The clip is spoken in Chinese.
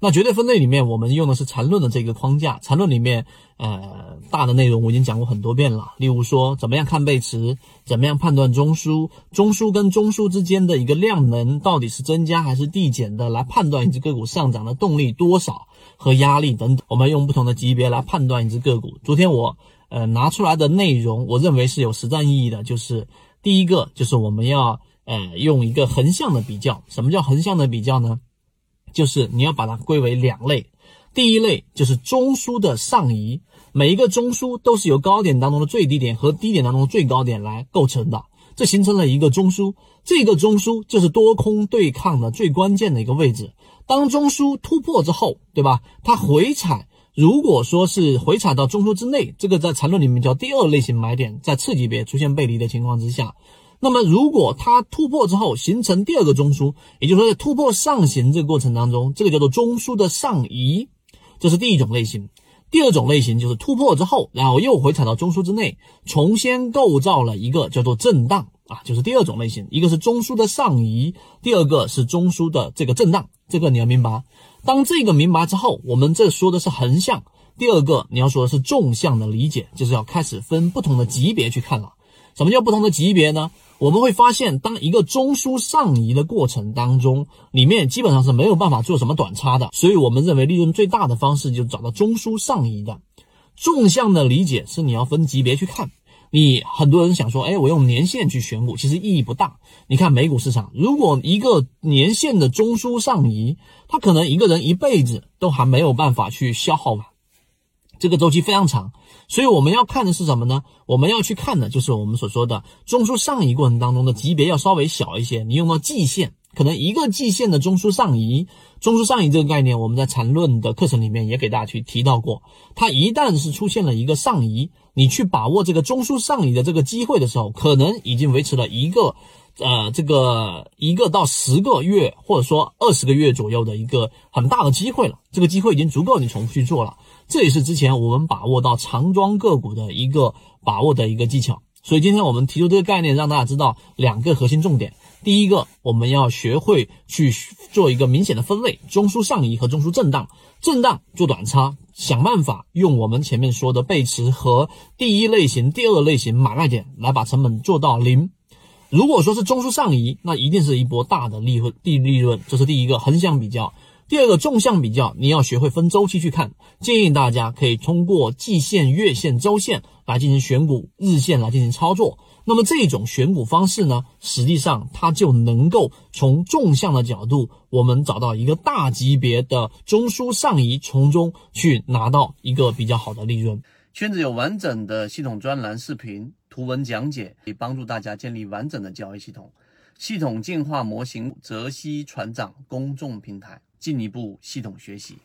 那绝对分类里面，我们用的是缠论的这个框架。缠论里面，呃，大的内容我已经讲过很多遍了。例如说，怎么样看背驰，怎么样判断中枢，中枢跟中枢之间的一个量能到底是增加还是递减的，来判断一只个股上涨的动力多少和压力等等。我们用不同的级别来判断一只个股。昨天我呃拿出来的内容，我认为是有实战意义的。就是第一个，就是我们要呃用一个横向的比较。什么叫横向的比较呢？就是你要把它归为两类，第一类就是中枢的上移，每一个中枢都是由高点当中的最低点和低点当中的最高点来构成的，这形成了一个中枢，这个中枢就是多空对抗的最关键的一个位置。当中枢突破之后，对吧？它回踩，如果说是回踩到中枢之内，这个在缠论里面叫第二类型买点，在次级别出现背离的情况之下。那么，如果它突破之后形成第二个中枢，也就是说在突破上行这个过程当中，这个叫做中枢的上移，这是第一种类型。第二种类型就是突破之后，然后又回踩到中枢之内，重新构造了一个叫做震荡啊，就是第二种类型。一个是中枢的上移，第二个是中枢的这个震荡，这个你要明白。当这个明白之后，我们这说的是横向。第二个你要说的是纵向的理解，就是要开始分不同的级别去看了。什么叫不同的级别呢？我们会发现，当一个中枢上移的过程当中，里面基本上是没有办法做什么短差的，所以我们认为利润最大的方式就是找到中枢上移的。纵向的理解是你要分级别去看。你很多人想说，哎，我用年限去选股，其实意义不大。你看美股市场，如果一个年限的中枢上移，它可能一个人一辈子都还没有办法去消耗完。这个周期非常长，所以我们要看的是什么呢？我们要去看的就是我们所说的中枢上移过程当中的级别要稍微小一些。你用到季线，可能一个季线的中枢上移，中枢上移这个概念，我们在缠论的课程里面也给大家去提到过。它一旦是出现了一个上移，你去把握这个中枢上移的这个机会的时候，可能已经维持了一个。呃，这个一个到十个月，或者说二十个月左右的一个很大的机会了，这个机会已经足够你重复去做了。这也是之前我们把握到长庄个股的一个把握的一个技巧。所以今天我们提出这个概念，让大家知道两个核心重点。第一个，我们要学会去做一个明显的分类：中枢上移和中枢震荡。震荡做短差，想办法用我们前面说的背驰和第一类型、第二类型买卖点来把成本做到零。如果说是中枢上移，那一定是一波大的利润，利利润，这是第一个横向比较。第二个纵向比较，你要学会分周期去看。建议大家可以通过季线、月线、周线来进行选股，日线来进行操作。那么这种选股方式呢，实际上它就能够从纵向的角度，我们找到一个大级别的中枢上移，从中去拿到一个比较好的利润。圈子有完整的系统专栏视频。图文讲解可以帮助大家建立完整的交易系统，系统进化模型泽西船长公众平台，进一步系统学习。